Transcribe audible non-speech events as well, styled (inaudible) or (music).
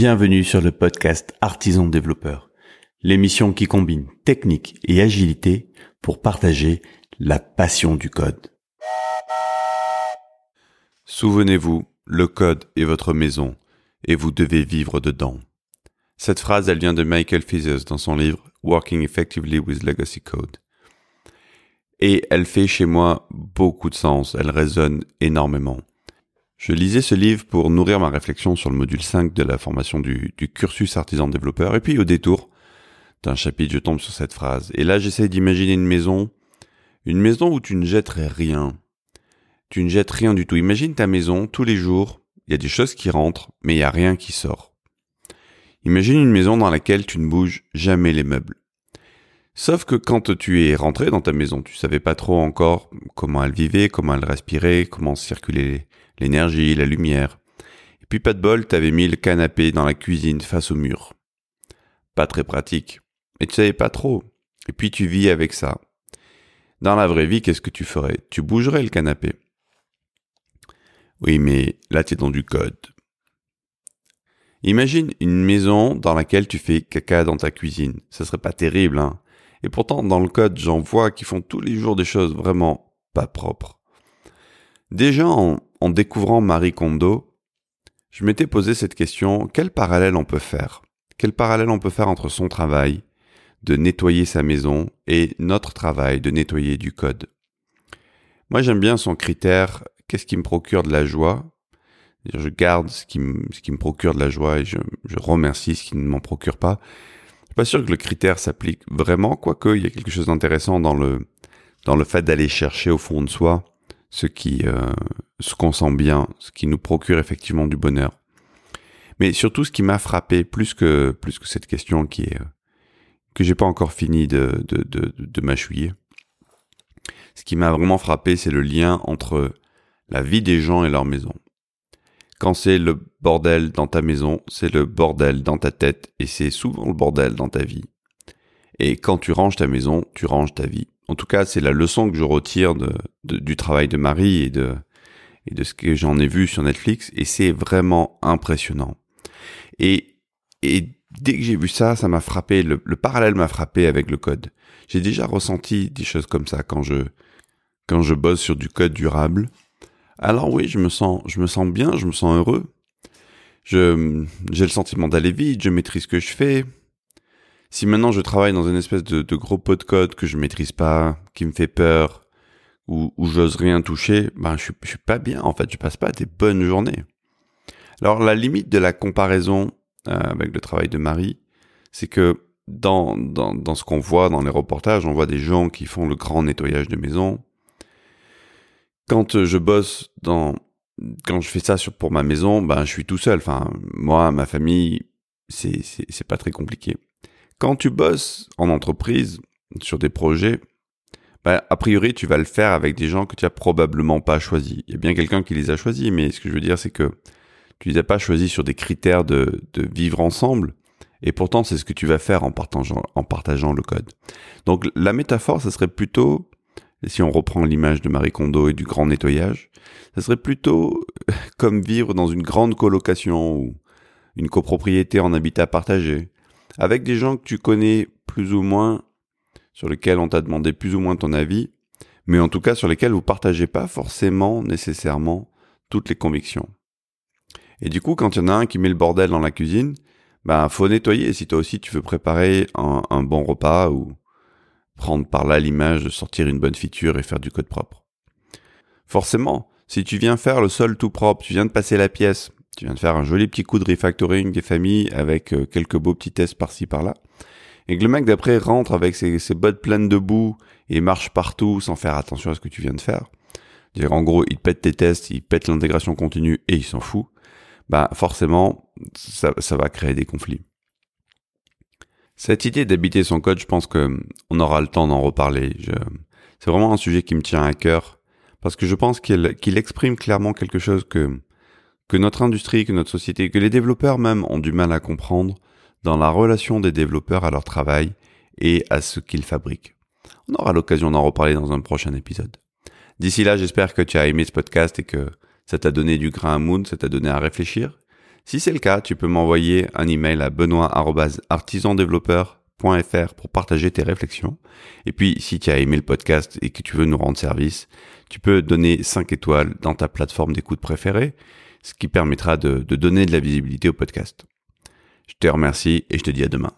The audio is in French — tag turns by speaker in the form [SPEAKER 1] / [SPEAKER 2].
[SPEAKER 1] Bienvenue sur le podcast Artisan Développeur, l'émission qui combine technique et agilité pour partager la passion du code.
[SPEAKER 2] Souvenez-vous, le code est votre maison et vous devez vivre dedans. Cette phrase, elle vient de Michael Fizes dans son livre Working Effectively with Legacy Code. Et elle fait chez moi beaucoup de sens, elle résonne énormément. Je lisais ce livre pour nourrir ma réflexion sur le module 5 de la formation du, cursus artisan développeur. Et puis au détour d'un chapitre, je tombe sur cette phrase. Et là, j'essaie d'imaginer une maison, une maison où tu ne jetterais rien. Tu ne jettes rien du tout. Imagine ta maison, tous les jours, il y a des choses qui rentrent, mais il n'y a rien qui sort. Imagine une maison dans laquelle tu ne bouges jamais les meubles. Sauf que quand tu es rentré dans ta maison, tu savais pas trop encore comment elle vivait, comment elle respirait, comment circulait l'énergie, la lumière. Et puis pas de bol, t'avais mis le canapé dans la cuisine face au mur. Pas très pratique. Mais tu savais pas trop. Et puis tu vis avec ça. Dans la vraie vie, qu'est-ce que tu ferais? Tu bougerais le canapé. Oui, mais là es dans du code. Imagine une maison dans laquelle tu fais caca dans ta cuisine. Ça serait pas terrible, hein. Et pourtant, dans le code, j'en vois qui font tous les jours des choses vraiment pas propres. Déjà, en, découvrant Marie Kondo, je m'étais posé cette question, quel parallèle on peut faire? Quel parallèle on peut faire entre son travail de nettoyer sa maison et notre travail de nettoyer du code? Moi j'aime bien son critère, qu'est-ce qui me procure de la joie? Je garde ce qui, me, procure de la joie et je remercie ce qui ne m'en procure pas. Pas sûr que le critère s'applique vraiment, quoique il y a quelque chose d'intéressant dans le, dans le fait d'aller chercher au fond de soi ce qui, euh, ce qu'on sent bien, ce qui nous procure effectivement du bonheur. Mais surtout, ce qui m'a frappé plus que plus que cette question qui est euh, que j'ai pas encore fini de de de, de mâchouiller. Ce qui m'a vraiment frappé, c'est le lien entre la vie des gens et leur maison. Quand c'est le bordel dans ta maison, c'est le bordel dans ta tête et c'est souvent le bordel dans ta vie. Et quand tu ranges ta maison, tu ranges ta vie. En tout cas, c'est la leçon que je retire de, du travail de Marie et de, et de ce que j'en ai vu sur Netflix, et c'est vraiment impressionnant. Et, et dès que j'ai vu ça, ça m'a frappé, le, parallèle m'a frappé avec le code. J'ai déjà ressenti des choses comme ça quand je, quand je bosse sur du code durable. Alors oui, je me sens, je me sens bien, je me sens heureux. Je, j'ai le sentiment d'aller vite, je maîtrise ce que je fais, si maintenant je travaille dans une espèce de, gros pot de code que je maîtrise pas, qui me fait peur, ou où j'ose rien toucher, ben je je suis pas bien en fait, je passe pas des bonnes journées. Alors la limite de la comparaison euh, avec le travail de Marie, c'est que dans, dans, dans ce qu'on voit dans les reportages, on voit des gens qui font le grand nettoyage de maison. Quand je bosse dans, quand je fais ça sur, pour ma maison, ben je suis tout seul. Enfin, moi, ma famille, c'est, c'est, pas très compliqué. Quand tu bosses en entreprise sur des projets, bah, a priori, tu vas le faire avec des gens que tu as probablement pas choisis. Il y a bien quelqu'un qui les a choisis, mais ce que je veux dire, c'est que tu les as pas choisis sur des critères de, de vivre ensemble. Et pourtant, c'est ce que tu vas faire en partageant, en partageant le code. Donc, la métaphore, ça serait plutôt, si on reprend l'image de Marie Kondo et du grand nettoyage, ça serait plutôt (laughs) comme vivre dans une grande colocation ou une copropriété en habitat partagé, avec des gens que tu connais plus ou moins, sur lesquels on t'a demandé plus ou moins ton avis, mais en tout cas sur lesquels vous partagez pas forcément nécessairement toutes les convictions. Et du coup, quand il y en a un qui met le bordel dans la cuisine, ben faut nettoyer si toi aussi tu veux préparer un, un bon repas ou prendre par là l'image de sortir une bonne feature et faire du code propre. Forcément, si tu viens faire le sol tout propre, tu viens de passer la pièce, tu viens de faire un joli petit coup de refactoring des familles avec euh, quelques beaux petits tests par-ci par-là. Et que le mec d'après rentre avec ses, bottes pleines de boue et marche partout sans faire attention à ce que tu viens de faire. Dire en gros, il pète tes tests, il pète l'intégration continue et il s'en fout. Bah forcément, ça, ça va créer des conflits. Cette idée d'habiter son code, je pense que hum, on aura le temps d'en reparler. C'est vraiment un sujet qui me tient à cœur parce que je pense qu'il exprime clairement quelque chose que que notre industrie, que notre société, que les développeurs même ont du mal à comprendre dans la relation des développeurs à leur travail et à ce qu'ils fabriquent. On aura l'occasion d'en reparler dans un prochain épisode. D'ici là, j'espère que tu as aimé ce podcast et que ça t'a donné du grain à moudre, ça t'a donné à réfléchir. Si c'est le cas, tu peux m'envoyer un email à benoît.artisandéveloppeur.fr pour partager tes réflexions. Et puis, si tu as aimé le podcast et que tu veux nous rendre service, tu peux donner 5 étoiles dans ta plateforme d'écoute préférée, ce qui permettra de donner de la visibilité au podcast. Je te remercie et je te dis à demain.